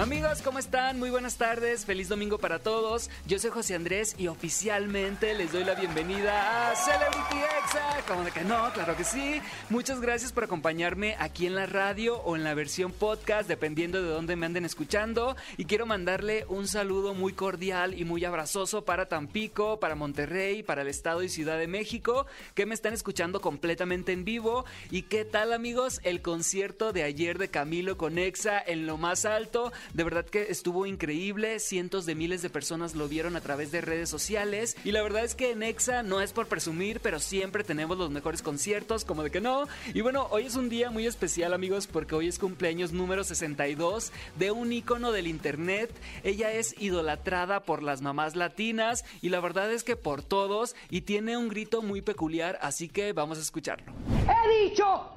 Amigos, ¿cómo están? Muy buenas tardes, feliz domingo para todos. Yo soy José Andrés y oficialmente les doy la bienvenida a Celebrity Exa. ¿Cómo de que no? Claro que sí. Muchas gracias por acompañarme aquí en la radio o en la versión podcast, dependiendo de dónde me anden escuchando. Y quiero mandarle un saludo muy cordial y muy abrazoso para Tampico, para Monterrey, para el Estado y Ciudad de México, que me están escuchando completamente en vivo. ¿Y qué tal, amigos? El concierto de ayer de Camilo con Exa en lo más alto. De verdad que estuvo increíble, cientos de miles de personas lo vieron a través de redes sociales y la verdad es que en EXA no es por presumir, pero siempre tenemos los mejores conciertos, como de que no. Y bueno, hoy es un día muy especial amigos porque hoy es cumpleaños número 62 de un ícono del internet. Ella es idolatrada por las mamás latinas y la verdad es que por todos y tiene un grito muy peculiar, así que vamos a escucharlo. He dicho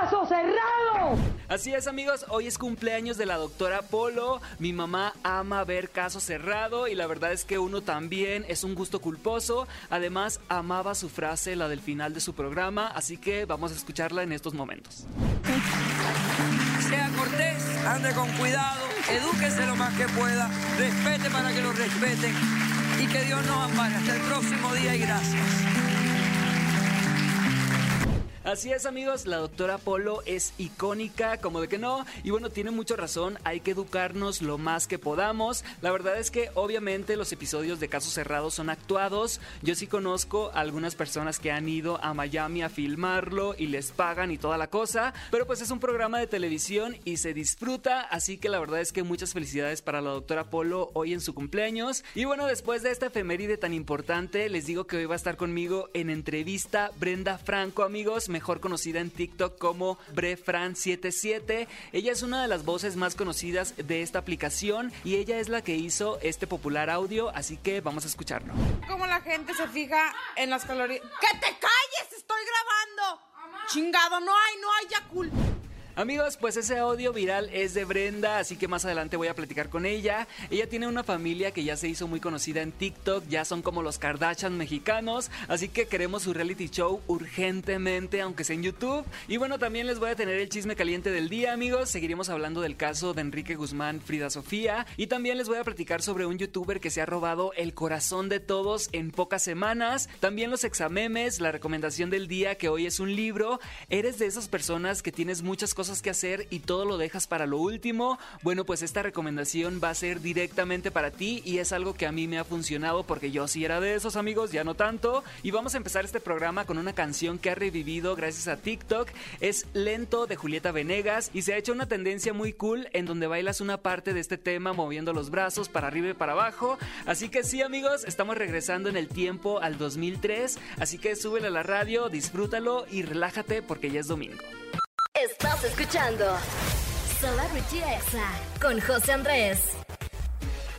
¡Caso cerrado! Así es amigos, hoy es cumpleaños de la doctora Polo. Mi mamá ama ver caso cerrado y la verdad es que uno también es un gusto culposo. Además, amaba su frase, la del final de su programa, así que vamos a escucharla en estos momentos. Sea cortés, ande con cuidado, edúquese lo más que pueda, respete para que lo respeten y que Dios nos ampare. Hasta el próximo día y gracias. Así es amigos, la doctora Polo es icónica, como de que no, y bueno, tiene mucha razón, hay que educarnos lo más que podamos. La verdad es que obviamente los episodios de Casos Cerrados son actuados, yo sí conozco algunas personas que han ido a Miami a filmarlo y les pagan y toda la cosa, pero pues es un programa de televisión y se disfruta, así que la verdad es que muchas felicidades para la doctora Polo hoy en su cumpleaños. Y bueno, después de esta efeméride tan importante, les digo que hoy va a estar conmigo en entrevista Brenda Franco, amigos mejor conocida en TikTok como Brefran77. Ella es una de las voces más conocidas de esta aplicación y ella es la que hizo este popular audio, así que vamos a escucharlo. ¿Cómo la gente se fija en las calorías? ¡Que te calles! ¡Estoy grabando! ¡Chingado! No hay, no hay Yakult. Amigos, pues ese audio viral es de Brenda, así que más adelante voy a platicar con ella. Ella tiene una familia que ya se hizo muy conocida en TikTok, ya son como los Kardashian mexicanos, así que queremos su reality show urgentemente, aunque sea en YouTube. Y bueno, también les voy a tener el chisme caliente del día, amigos. Seguiremos hablando del caso de Enrique Guzmán, Frida Sofía. Y también les voy a platicar sobre un youtuber que se ha robado el corazón de todos en pocas semanas. También los examemes, la recomendación del día que hoy es un libro. ¿Eres de esas personas que tienes muchas cosas que hacer y todo lo dejas para lo último, bueno, pues esta recomendación va a ser directamente para ti y es algo que a mí me ha funcionado porque yo sí era de esos amigos, ya no tanto. Y vamos a empezar este programa con una canción que ha revivido gracias a TikTok. Es Lento de Julieta Venegas y se ha hecho una tendencia muy cool en donde bailas una parte de este tema moviendo los brazos para arriba y para abajo. Así que sí amigos, estamos regresando en el tiempo al 2003, así que súbele a la radio, disfrútalo y relájate porque ya es domingo. Estás escuchando Celebrity Exa con José Andrés.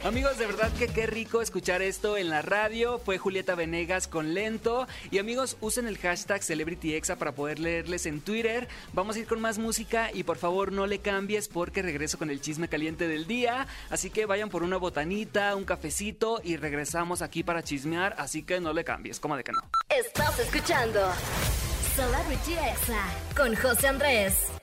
Amigos, de verdad que qué rico escuchar esto en la radio. Fue Julieta Venegas con Lento. Y amigos, usen el hashtag CelebrityExa para poder leerles en Twitter. Vamos a ir con más música y por favor no le cambies porque regreso con el chisme caliente del día. Así que vayan por una botanita, un cafecito y regresamos aquí para chismear. Así que no le cambies, como de que no. Estás escuchando Celebrity Exa con José Andrés.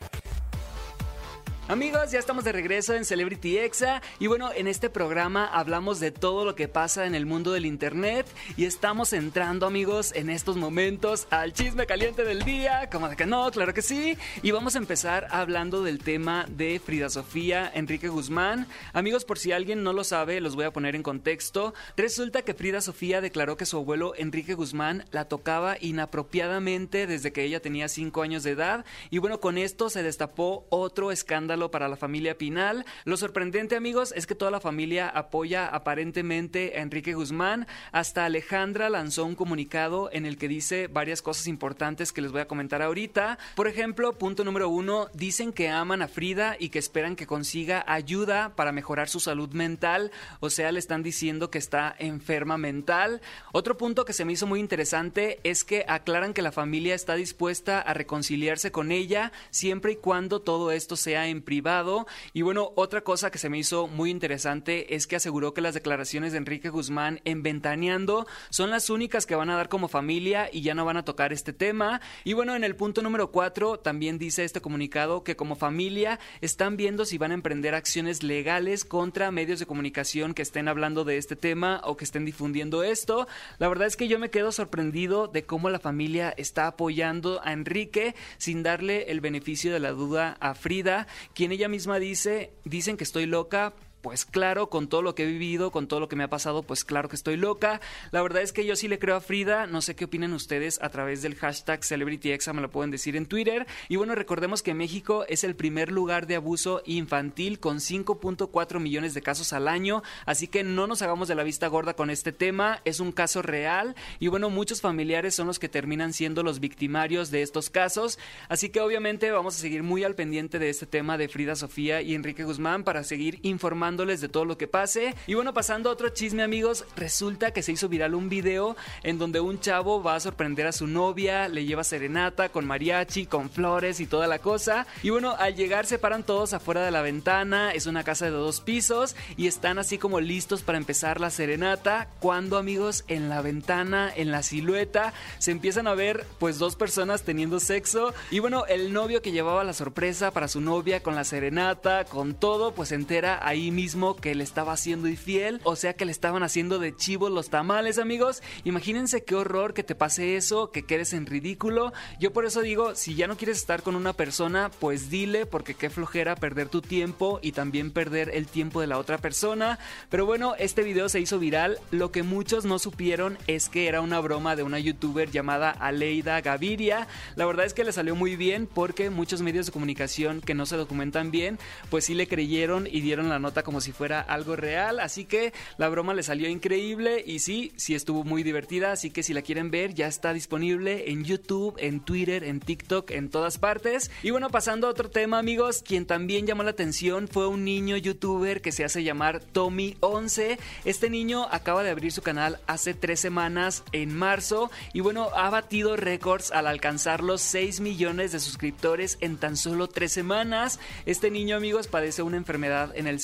Amigos, ya estamos de regreso en Celebrity Exa y bueno, en este programa hablamos de todo lo que pasa en el mundo del internet y estamos entrando amigos en estos momentos al chisme caliente del día, como de que no, claro que sí, y vamos a empezar hablando del tema de Frida Sofía Enrique Guzmán. Amigos, por si alguien no lo sabe, los voy a poner en contexto. Resulta que Frida Sofía declaró que su abuelo Enrique Guzmán la tocaba inapropiadamente desde que ella tenía 5 años de edad y bueno, con esto se destapó otro escándalo para la familia Pinal. Lo sorprendente, amigos, es que toda la familia apoya aparentemente a Enrique Guzmán. Hasta Alejandra lanzó un comunicado en el que dice varias cosas importantes que les voy a comentar ahorita. Por ejemplo, punto número uno, dicen que aman a Frida y que esperan que consiga ayuda para mejorar su salud mental. O sea, le están diciendo que está enferma mental. Otro punto que se me hizo muy interesante es que aclaran que la familia está dispuesta a reconciliarse con ella siempre y cuando todo esto sea en privado. Y bueno, otra cosa que se me hizo muy interesante es que aseguró que las declaraciones de Enrique Guzmán en Ventaneando son las únicas que van a dar como familia y ya no van a tocar este tema. Y bueno, en el punto número cuatro también dice este comunicado que como familia están viendo si van a emprender acciones legales contra medios de comunicación que estén hablando de este tema o que estén difundiendo esto. La verdad es que yo me quedo sorprendido de cómo la familia está apoyando a Enrique sin darle el beneficio de la duda a Frida, quien ella misma dice, dicen que estoy loca, pues claro, con todo lo que he vivido, con todo lo que me ha pasado, pues claro que estoy loca. La verdad es que yo sí le creo a Frida, no sé qué opinan ustedes a través del hashtag CelebrityExa, me lo pueden decir en Twitter. Y bueno, recordemos que México es el primer lugar de abuso infantil con 5.4 millones de casos al año, así que no nos hagamos de la vista gorda con este tema, es un caso real. Y bueno, muchos familiares son los que terminan siendo los victimarios de estos casos, así que obviamente vamos a seguir muy al pendiente de este tema de Frida Sofía y Enrique Guzmán para seguir informando de todo lo que pase. Y bueno, pasando a otro chisme, amigos, resulta que se hizo viral un video en donde un chavo va a sorprender a su novia, le lleva serenata con mariachi, con flores y toda la cosa. Y bueno, al llegar se paran todos afuera de la ventana, es una casa de dos pisos y están así como listos para empezar la serenata. Cuando, amigos, en la ventana, en la silueta, se empiezan a ver pues dos personas teniendo sexo. Y bueno, el novio que llevaba la sorpresa para su novia con la serenata, con todo, pues se entera ahí mismo que le estaba haciendo infiel, o sea que le estaban haciendo de chivo los tamales, amigos. Imagínense qué horror que te pase eso, que quedes en ridículo. Yo por eso digo, si ya no quieres estar con una persona, pues dile, porque qué flojera perder tu tiempo y también perder el tiempo de la otra persona. Pero bueno, este video se hizo viral. Lo que muchos no supieron es que era una broma de una youtuber llamada Aleida Gaviria. La verdad es que le salió muy bien porque muchos medios de comunicación que no se documentan bien, pues sí le creyeron y dieron la nota como si fuera algo real. Así que la broma le salió increíble y sí, sí estuvo muy divertida. Así que si la quieren ver, ya está disponible en YouTube, en Twitter, en TikTok, en todas partes. Y bueno, pasando a otro tema, amigos, quien también llamó la atención fue un niño youtuber que se hace llamar Tommy11. Este niño acaba de abrir su canal hace tres semanas, en marzo, y bueno, ha batido récords al alcanzar los 6 millones de suscriptores en tan solo tres semanas. Este niño, amigos, padece una enfermedad en el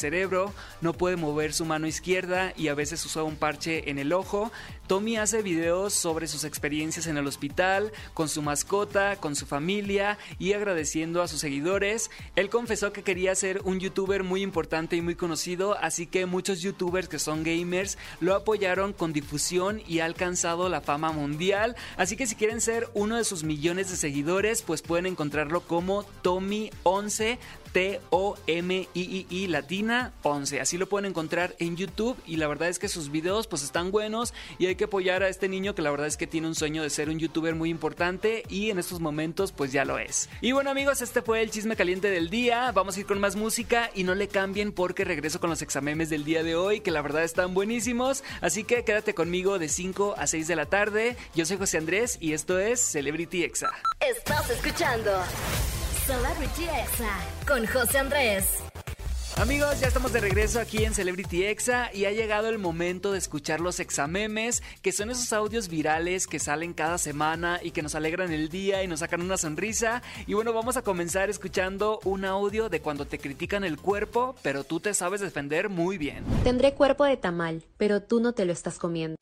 no puede mover su mano izquierda y a veces usa un parche en el ojo. Tommy hace videos sobre sus experiencias en el hospital, con su mascota, con su familia y agradeciendo a sus seguidores. Él confesó que quería ser un youtuber muy importante y muy conocido, así que muchos youtubers que son gamers lo apoyaron con difusión y ha alcanzado la fama mundial. Así que si quieren ser uno de sus millones de seguidores, pues pueden encontrarlo como Tommy11 T-O-M-I-I-I latina 11. Así lo pueden encontrar en YouTube y la verdad es que sus videos pues están buenos y hay que apoyar a este niño que la verdad es que tiene un sueño de ser un youtuber muy importante y en estos momentos pues ya lo es. Y bueno amigos, este fue el chisme caliente del día. Vamos a ir con más música y no le cambien porque regreso con los examemes del día de hoy que la verdad están buenísimos. Así que quédate conmigo de 5 a 6 de la tarde. Yo soy José Andrés y esto es Celebrity Exa. Estás escuchando Celebrity Exa con José Andrés. Amigos, ya estamos de regreso aquí en Celebrity Exa y ha llegado el momento de escuchar los examemes, que son esos audios virales que salen cada semana y que nos alegran el día y nos sacan una sonrisa. Y bueno, vamos a comenzar escuchando un audio de cuando te critican el cuerpo, pero tú te sabes defender muy bien. Tendré cuerpo de tamal, pero tú no te lo estás comiendo.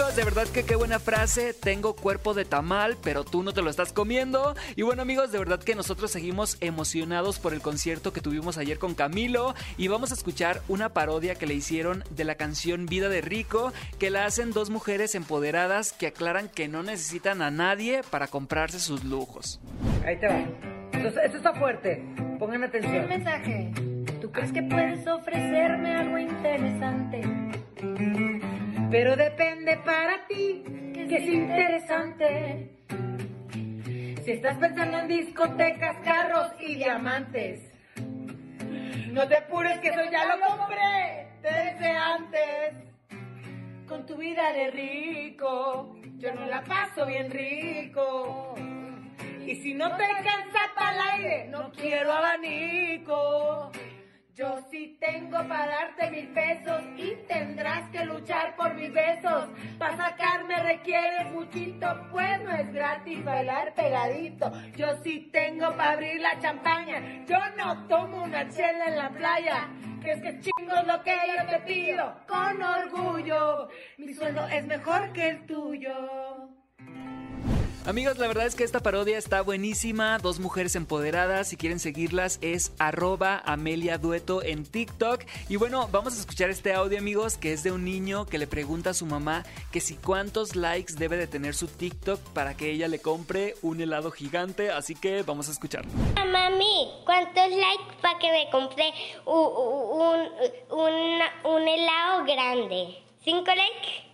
Amigos, de verdad que qué buena frase. Tengo cuerpo de tamal, pero tú no te lo estás comiendo. Y bueno, amigos, de verdad que nosotros seguimos emocionados por el concierto que tuvimos ayer con Camilo. Y vamos a escuchar una parodia que le hicieron de la canción Vida de Rico, que la hacen dos mujeres empoderadas que aclaran que no necesitan a nadie para comprarse sus lujos. Ahí te va. Esto, esto está fuerte. Pongan atención. Un mensaje. ¿Tú crees que puedes ofrecerme algo interesante? Pero depende para ti que es interesante. Si estás pensando en discotecas, carros y diamantes, no te apures que eso ya lo compré desde antes. Con tu vida de rico, yo no la paso bien rico. Y si no te alcanza para el aire, no quiero abanico. Yo sí tengo para darte mil pesos y tendrás que luchar por mis besos. Para sacarme requieres muchito, pues no es gratis bailar pegadito. Yo sí tengo para abrir la champaña, yo no tomo una chela en la playa. Que es que chingo lo que yo te pido, con orgullo. Mi sueldo es mejor que el tuyo. Amigos, la verdad es que esta parodia está buenísima. Dos mujeres empoderadas. Si quieren seguirlas es arroba Amelia Dueto en TikTok. Y bueno, vamos a escuchar este audio, amigos, que es de un niño que le pregunta a su mamá que si cuántos likes debe de tener su TikTok para que ella le compre un helado gigante. Así que vamos a escucharlo. Mami, ¿cuántos likes para que me compre un, un, helado grande? ¿Cinco likes?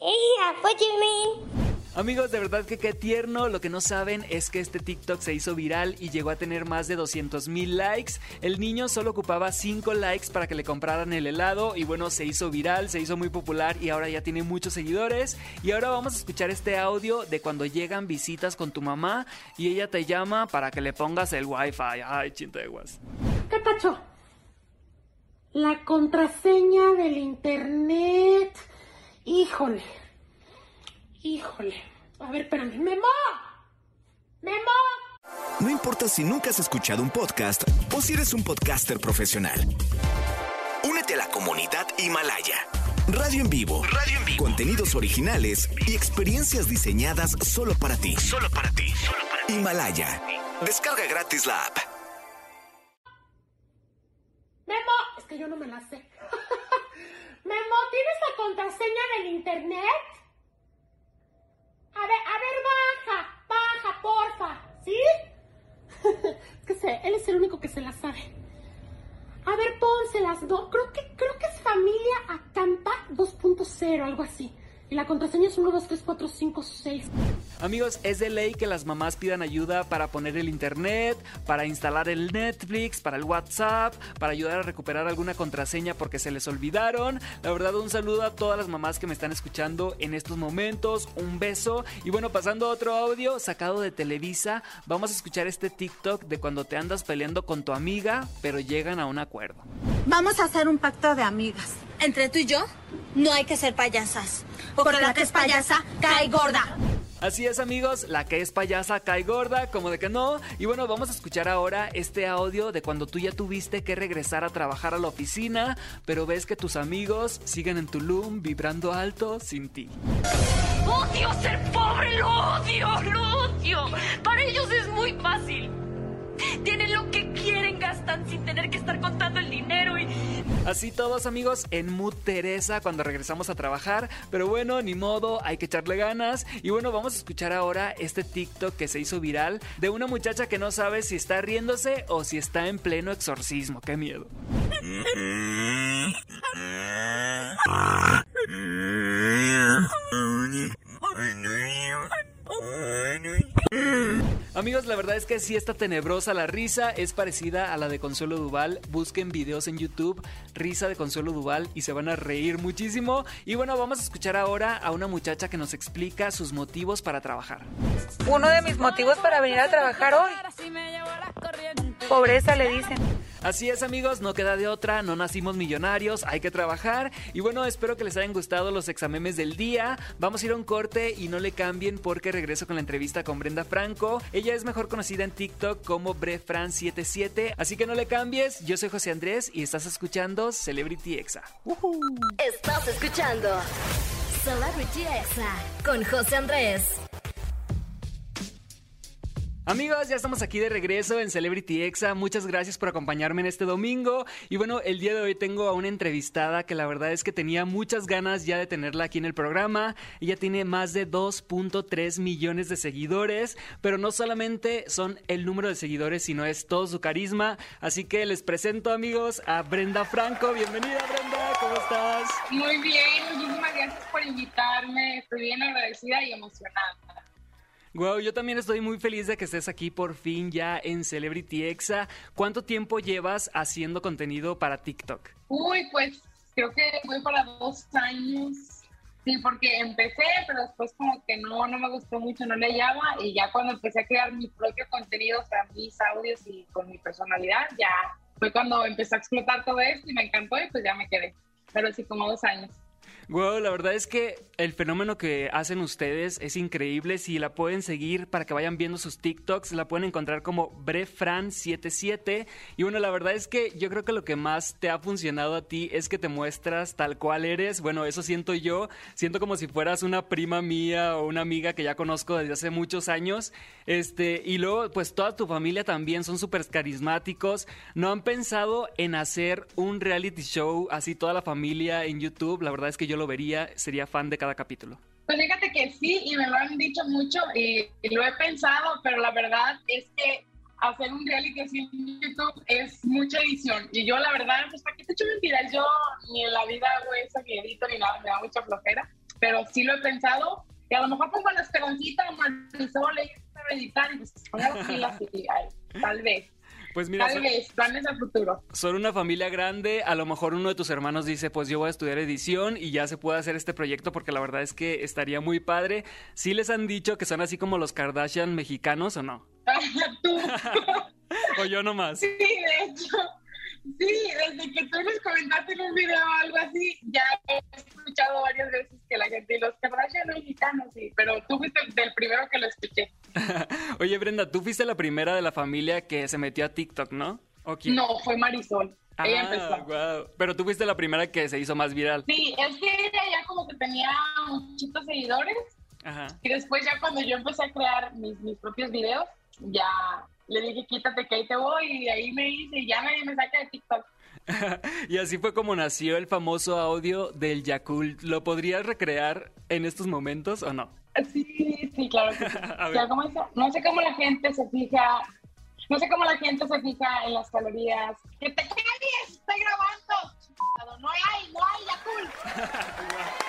apóyeme. Amigos, de verdad que qué tierno. Lo que no saben es que este TikTok se hizo viral y llegó a tener más de 200 mil likes. El niño solo ocupaba 5 likes para que le compraran el helado y bueno, se hizo viral, se hizo muy popular y ahora ya tiene muchos seguidores. Y ahora vamos a escuchar este audio de cuando llegan visitas con tu mamá y ella te llama para que le pongas el wifi. Ay, chinteguas. ¿Qué pacho? La contraseña del internet. Híjole. Híjole. A ver, espérame. ¡Memo! ¡Memo! No importa si nunca has escuchado un podcast o si eres un podcaster profesional. Únete a la comunidad Himalaya. Radio en vivo. Radio en vivo. Contenidos originales y experiencias diseñadas solo para ti. Solo para ti. Solo para ti. Himalaya. Descarga gratis la app. Memo, es que yo no me la sé. Memo, ¿tienes la contraseña del internet? A ver, a ver, baja, baja, porfa, ¿sí? es que sé, él es el único que se la sabe. A ver, pónselas dos. Creo que, creo que es familia Acampa 2.0, algo así. Y la contraseña es 1, 2, 3, 4, 5, 6. Amigos, es de ley que las mamás pidan ayuda para poner el internet, para instalar el Netflix, para el WhatsApp, para ayudar a recuperar alguna contraseña porque se les olvidaron. La verdad, un saludo a todas las mamás que me están escuchando en estos momentos. Un beso. Y bueno, pasando a otro audio sacado de Televisa, vamos a escuchar este TikTok de cuando te andas peleando con tu amiga, pero llegan a un acuerdo. Vamos a hacer un pacto de amigas. Entre tú y yo, no hay que ser payasas. Porque la que es payasa cae gorda. Así es amigos, la que es payasa cae gorda, como de que no. Y bueno, vamos a escuchar ahora este audio de cuando tú ya tuviste que regresar a trabajar a la oficina, pero ves que tus amigos siguen en Tulum vibrando alto sin ti. Odio ser pobre, lo odio, lo odio. Para ellos es muy fácil. Tienen lo que quieren, gastan sin tener que estar contando el dinero y... Así todos amigos en Mood Teresa cuando regresamos a trabajar. Pero bueno, ni modo, hay que echarle ganas. Y bueno, vamos a escuchar ahora este TikTok que se hizo viral de una muchacha que no sabe si está riéndose o si está en pleno exorcismo. ¡Qué miedo! Amigos, la verdad es que sí está tenebrosa la risa, es parecida a la de Consuelo Duval. Busquen videos en YouTube, risa de Consuelo Duval y se van a reír muchísimo. Y bueno, vamos a escuchar ahora a una muchacha que nos explica sus motivos para trabajar. Uno de mis motivos para venir a trabajar hoy. Pobreza le dicen. Así es amigos, no queda de otra, no nacimos millonarios, hay que trabajar. Y bueno, espero que les hayan gustado los examemes del día. Vamos a ir a un corte y no le cambien porque regreso con la entrevista con Brenda Franco. Ella es mejor conocida en TikTok como BreFran77, así que no le cambies. Yo soy José Andrés y estás escuchando Celebrity Exa. Estás escuchando Celebrity Exa con José Andrés. Amigos, ya estamos aquí de regreso en Celebrity Exa. Muchas gracias por acompañarme en este domingo. Y bueno, el día de hoy tengo a una entrevistada que la verdad es que tenía muchas ganas ya de tenerla aquí en el programa. Ella tiene más de 2.3 millones de seguidores, pero no solamente son el número de seguidores, sino es todo su carisma. Así que les presento, amigos, a Brenda Franco. Bienvenida, Brenda. ¿Cómo estás? Muy bien, muchísimas gracias por invitarme. Estoy bien agradecida y emocionada. Wow, yo también estoy muy feliz de que estés aquí por fin ya en Celebrity Exa. ¿Cuánto tiempo llevas haciendo contenido para TikTok? Uy, pues creo que voy para dos años. Sí, porque empecé, pero después como que no, no me gustó mucho, no le llama. Y ya cuando empecé a crear mi propio contenido, o sea, mis audios y con mi personalidad, ya fue cuando empezó a explotar todo esto y me encantó y pues ya me quedé. Pero sí, como dos años. Wow, la verdad es que el fenómeno que hacen ustedes es increíble. Si la pueden seguir para que vayan viendo sus TikToks, la pueden encontrar como Brefran77. Y bueno, la verdad es que yo creo que lo que más te ha funcionado a ti es que te muestras tal cual eres. Bueno, eso siento yo. Siento como si fueras una prima mía o una amiga que ya conozco desde hace muchos años. Este, y luego, pues toda tu familia también son súper carismáticos. ¿No han pensado en hacer un reality show así toda la familia en YouTube? La verdad es que yo lo vería, sería fan de cada capítulo. Pues fíjate que sí, y me lo han dicho mucho y, lo he pensado, pero la verdad es que hacer un reality así en YouTube es mucha edición. Y yo, la verdad, pues para qué te echo mentiras, yo ni en la vida hago eso, ni edito, ni nada, me da mucha flojera, pero sí lo he pensado. Y a lo mejor pongo la esperoncita, Marisol, y editar, y pues poner las y tal vez. Pues mira, Tal vez, planes a futuro. Son una familia grande, a lo mejor uno de tus hermanos dice, pues yo voy a estudiar edición y ya se puede hacer este proyecto porque la verdad es que estaría muy padre. ¿Sí les han dicho que son así como los Kardashian mexicanos o no? Tú. o yo nomás. Sí, de hecho. Sí, desde que tú les comentaste en un video o algo así, ya Oye, Brenda, tú fuiste la primera de la familia que se metió a TikTok, ¿no? No, fue Marisol. ella ah, empezó. Wow. Pero tú fuiste la primera que se hizo más viral. Sí, es que ella ya como que tenía muchos seguidores. Ajá. Y después ya cuando yo empecé a crear mis, mis propios videos, ya le dije, quítate que ahí te voy, y ahí me hice, y ya nadie me saca de TikTok. y así fue como nació el famoso audio del Yakult. ¿Lo podrías recrear en estos momentos o no? Sí, sí, claro que sí. no sé cómo la gente se fija, no sé cómo la gente se fija en las calorías. ¡Que te calles! ¡Estoy grabando! No hay, no hay Yakult.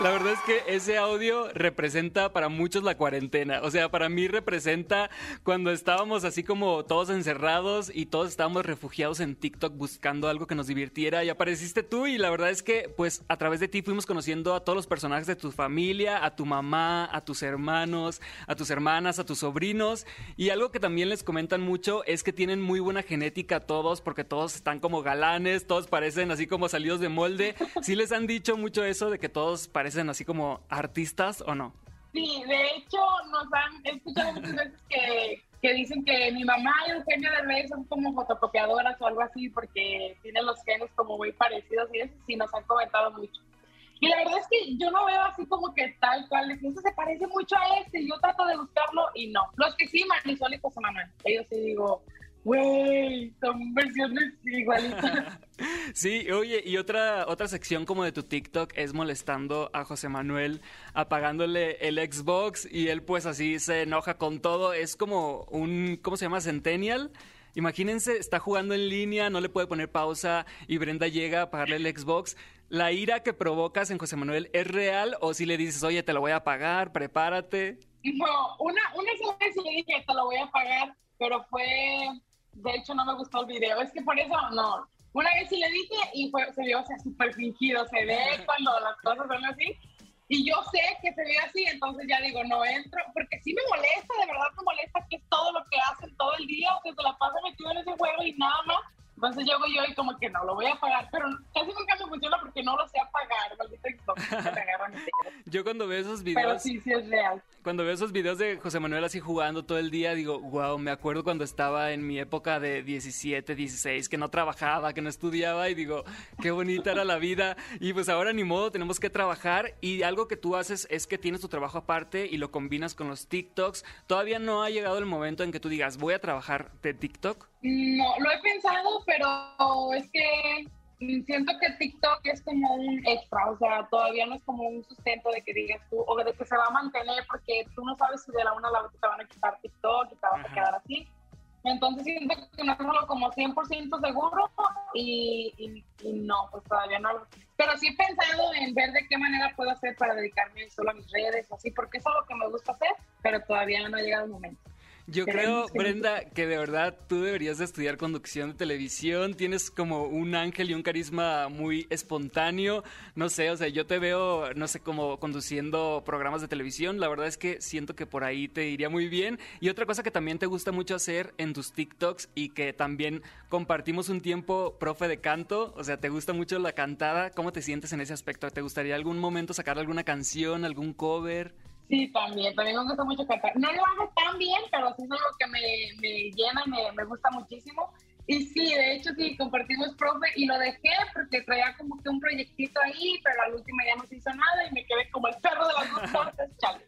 La verdad es que ese audio representa para muchos la cuarentena. O sea, para mí representa cuando estábamos así como todos encerrados y todos estábamos refugiados en TikTok buscando algo que nos divirtiera y apareciste tú y la verdad es que pues a través de ti fuimos conociendo a todos los personajes de tu familia, a tu mamá, a tus hermanos, a tus hermanas, a tus sobrinos y algo que también les comentan mucho es que tienen muy buena genética todos porque todos están como galanes, todos parecen así como salidos de molde. ¿Sí les han dicho mucho eso de que todos parecen así como artistas o no? Sí, de hecho nos han escuchado muchas veces que, dicen que mi mamá y Eugenia Derbez son como fotocopiadoras o algo así porque tienen los genes como muy parecidos y eso sí nos han comentado mucho. Y la verdad es que yo no veo así como que tal cual, eso se parece mucho a este, yo trato de buscarlo y no. Los que sí, Marisol y José Manuel, ellos sí digo, güey, son versiones igualitas. Sí, oye, y otra, otra sección como de tu TikTok es molestando a José Manuel, apagándole el Xbox y él pues así se enoja con todo. Es como un, ¿cómo se llama? Centennial. Imagínense, está jugando en línea, no le puede poner pausa y Brenda llega a apagarle el Xbox. ¿La ira que provocas en José Manuel es real o si le dices, oye, te lo voy a pagar, prepárate? No, una, una sola vez le dije, te lo voy a pagar, pero fue, de hecho no me gustó el video. Es que por eso, no, una vez sí le dije y fue, se vio súper fingido, se ve cuando las cosas son así. Y yo sé que se ve así, entonces ya digo, no entro, porque sí me molesta, de verdad me molesta que es todo lo que hacen todo el día, que se la pasa metido en ese juego y nada más. Entonces llego yo y como que no, lo voy a pagar, pero casi nunca me funciona porque no lo sé apagar, maldito Yo cuando veo esos videos... Pero sí, sí es real. Cuando veo esos videos de José Manuel así jugando todo el día, digo, wow, me acuerdo cuando estaba en mi época de 17, 16, que no trabajaba, que no estudiaba y digo, qué bonita era la vida. Y pues ahora ni modo, tenemos que trabajar y algo que tú haces es que tienes tu trabajo aparte y lo combinas con los TikToks. Todavía no ha llegado el momento en que tú digas, voy a trabajar de TikTok. No, lo he pensado, pero es que siento que TikTok es como un extra, o sea, todavía no es como un sustento de que digas tú, o de que se va a mantener, porque tú no sabes si de la una a la otra te van a quitar TikTok y te vas a quedar así. Entonces siento que no es solo como 100% seguro y, no, pues todavía no. Pero sí he pensado en ver de qué manera puedo hacer para dedicarme solo a mis redes, así, porque es lo que me gusta hacer, pero todavía no ha llegado el momento. Yo creo, Brenda, que de verdad tú deberías de estudiar conducción de televisión. Tienes como un ángel y un carisma muy espontáneo. No sé, o sea, yo te veo, no sé, como conduciendo programas de televisión. La verdad es que siento que por ahí te iría muy bien. Y otra cosa que también te gusta mucho hacer en tus TikToks y que también compartimos un tiempo, profe de canto. O sea, te gusta mucho la cantada. ¿Cómo te sientes en ese aspecto? ¿Te gustaría algún momento sacar alguna canción, algún cover? Sí, también, también me gusta mucho cantar. No lo hago tan bien, pero sí es algo que me, me llena y me, me, gusta muchísimo. Y sí, de hecho sí, compartimos profe y lo dejé porque traía como que un proyectito ahí, pero al último ya no se hizo nada y me quedé como el perro de las dos partes, chale.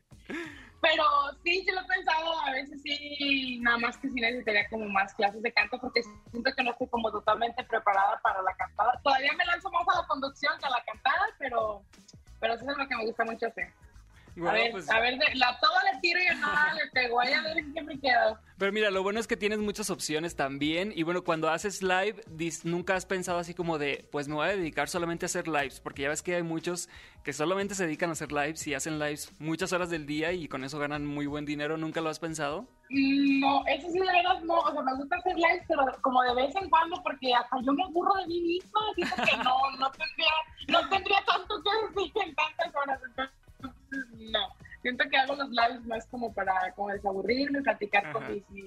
Pero sí, sí lo he pensado, a veces sí, nada más que sí necesitaría como más clases de canto porque siento que no estoy como totalmente preparada para la cantada. Todavía me lanzo más a la conducción que a la cantada, pero, pero eso es lo que me gusta mucho hacer a ver, pues... a ver, la toda le tiro y nada le pego. A ver qué me quedo. Pero mira, lo bueno es que tienes muchas opciones también. Y bueno, cuando haces live, nunca has pensado así como de, pues me voy a dedicar solamente a hacer lives. Porque ya ves que hay muchos que solamente se dedican a hacer lives y hacen lives muchas horas del día y con eso ganan muy buen dinero. ¿Nunca lo has pensado? Mm, no, eso sí de verdad no. O sea, me gusta hacer lives, pero como de vez en cuando, porque hasta yo me aburro de mí misma. Siento que no, no tendría, no tendría tanto que decir en tantas horas. Entonces, no. Siento que hago los lives más como para como desaburrirme, platicar con mis, mis,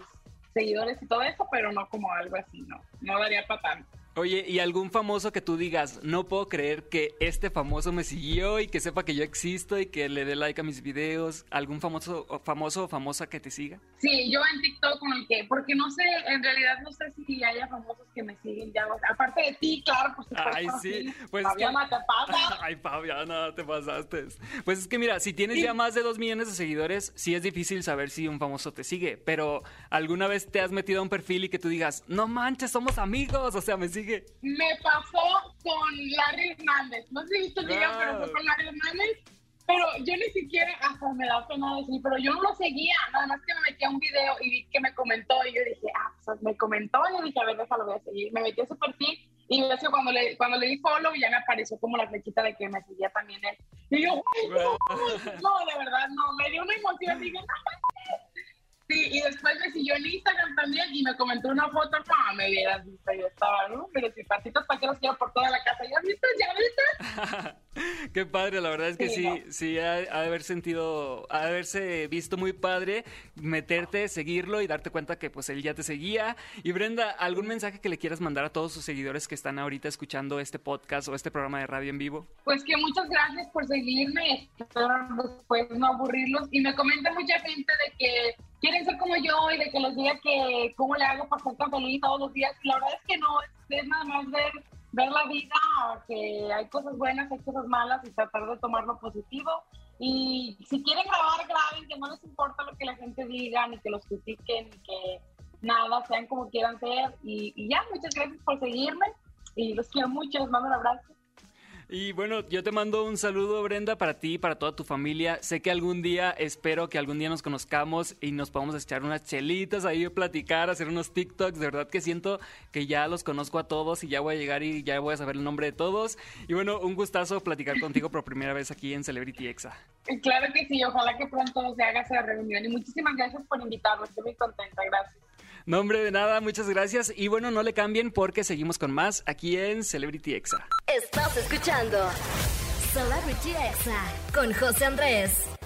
seguidores y todo eso, pero no como algo así, no. No daría para tanto. Oye, ¿y algún famoso que tú digas, no puedo creer que este famoso me siguió y que sepa que yo existo y que le dé like a mis videos? ¿Algún famoso, famoso o famosa que te siga? Sí, yo en TikTok con el que, porque no sé, en realidad no sé si haya famosos que me siguen ya. aparte de ti, claro, pues. Ay, sí. Pues Fabiana, que... te pasa. Ay, Fabiana, te pasaste. Pues es que mira, si tienes ya más de dos millones de seguidores, sí es difícil saber si un famoso te sigue, pero ¿alguna vez te has metido a un perfil y que tú digas, no manches, somos amigos? O sea, me sigue me pasó con Larry Hernández. No sé si viste el video, pero fue con Larry Hernández. Pero yo ni siquiera, hasta me da pena decir, pero yo no lo seguía. Nada más que me metí a un video y vi que me comentó. Y yo dije, ah, pues me comentó. Y yo dije, a ver, déjalo, voy a seguir. Me metí a su perfil. Y hecho, cuando le, cuando le di follow, ya me apareció como la flechita de que me seguía también él. Y yo, no, no, de verdad, no. Me dio una emoción. Dije, no, Sí, y después me siguió en Instagram también y me comentó una foto. No, me hubieras visto, yo estaba, ¿no? Pero si patitos para que los por toda la casa. ¿Ya viste? ¿Ya viste? Qué padre, la verdad es que sí, sí, sí ha, ha, haber sentido, ha haberse visto muy padre meterte, seguirlo y darte cuenta que pues él ya te seguía. Y Brenda, ¿algún mensaje que le quieras mandar a todos sus seguidores que están ahorita escuchando este podcast o este programa de radio en vivo? Pues que muchas gracias por seguirme, espero después no aburrirlos. Y me comenta mucha gente de que quieren ser como yo y de que les diga que cómo le hago para ser tan feliz todos los días. La verdad es que no, es, nada más ver, ver la vida, que hay cosas buenas, hay cosas malas y tratar de tomar lo positivo. Y si quieren grabar, graben, que no les importa lo que la gente diga, ni que los critiquen, ni que nada, sean como quieran ser. Y, y ya, muchas gracias por seguirme y los quiero mucho, les mando un abrazo. Y bueno, yo te mando un saludo, Brenda, para ti y para toda tu familia. Sé que algún día, espero que algún día nos conozcamos y nos podamos echar unas chelitas ahí, platicar, hacer unos TikToks. De verdad que siento que ya los conozco a todos y ya voy a llegar y ya voy a saber el nombre de todos. Y bueno, un gustazo platicar contigo por primera vez aquí en Celebrity Exa. Claro que sí, ojalá que pronto se haga esa reunión. Y muchísimas gracias por invitarme, estoy muy contenta, gracias. No, hombre, de nada, muchas gracias. Y bueno, no le cambien porque seguimos con más aquí en Celebrity Exa. Estás escuchando Celebrity Exa con José Andrés.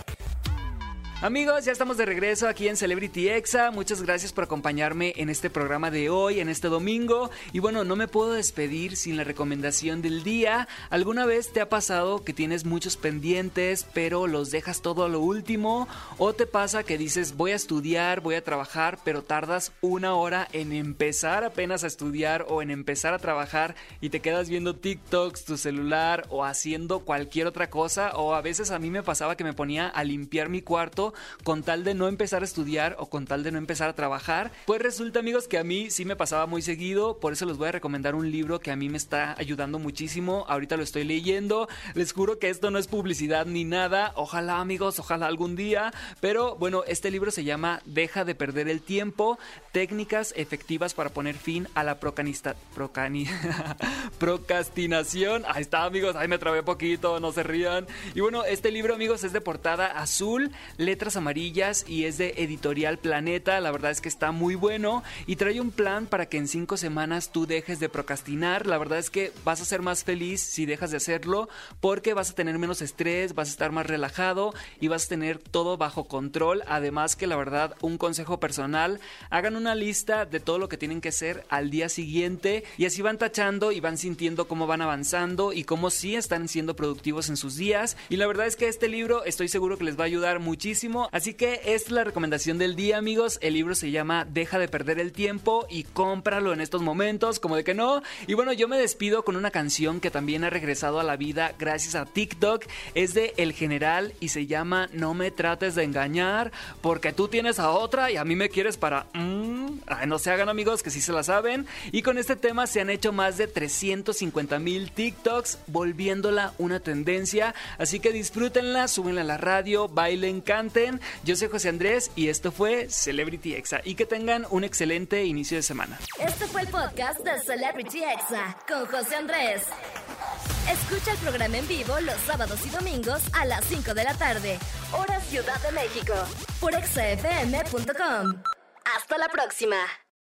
Amigos, ya estamos de regreso aquí en Celebrity Exa. Muchas gracias por acompañarme en este programa de hoy, en este domingo. Y bueno, no me puedo despedir sin la recomendación del día. ¿Alguna vez te ha pasado que tienes muchos pendientes, pero los dejas todo a lo último? ¿O te pasa que dices, voy a estudiar, voy a trabajar, pero tardas una hora en empezar apenas a estudiar o en empezar a trabajar y te quedas viendo TikToks, tu celular o haciendo cualquier otra cosa? O a veces a mí me pasaba que me ponía a limpiar mi cuarto con tal de no empezar a estudiar o con tal de no empezar a trabajar. Pues resulta amigos que a mí sí me pasaba muy seguido, por eso les voy a recomendar un libro que a mí me está ayudando muchísimo. Ahorita lo estoy leyendo, les juro que esto no es publicidad ni nada, ojalá amigos, ojalá algún día, pero bueno, este libro se llama Deja de perder el tiempo, técnicas efectivas para poner fin a la procanista, procani, procrastinación. Ahí está amigos, ahí me trabé poquito, no se rían. Y bueno, este libro amigos es de portada azul, letra amarillas y es de editorial Planeta. La verdad es que está muy bueno y trae un plan para que en cinco semanas tú dejes de procrastinar. La verdad es que vas a ser más feliz si dejas de hacerlo porque vas a tener menos estrés, vas a estar más relajado y vas a tener todo bajo control. Además que la verdad, un consejo personal, hagan una lista de todo lo que tienen que hacer al día siguiente y así van tachando y van sintiendo cómo van avanzando y cómo sí están siendo productivos en sus días. Y la verdad es que este libro estoy seguro que les va a ayudar muchísimo. Así que es la recomendación del día, amigos. El libro se llama Deja de perder el tiempo y cómpralo en estos momentos, como de que no. Y bueno, yo me despido con una canción que también ha regresado a la vida gracias a TikTok. Es de El General y se llama No me trates de engañar porque tú tienes a otra y a mí me quieres para... Mm, no se hagan amigos que sí se la saben. Y con este tema se han hecho más de 350 mil TikToks volviéndola una tendencia. Así que disfrútenla, súbenla a la radio, bailen, canten. Yo soy José Andrés y esto fue Celebrity Exa. Y que tengan un excelente inicio de semana. Este fue el podcast de Celebrity Exa con José Andrés. Escucha el programa en vivo los sábados y domingos a las 5 de la tarde, hora Ciudad de México, por exafm.com. Hasta la próxima.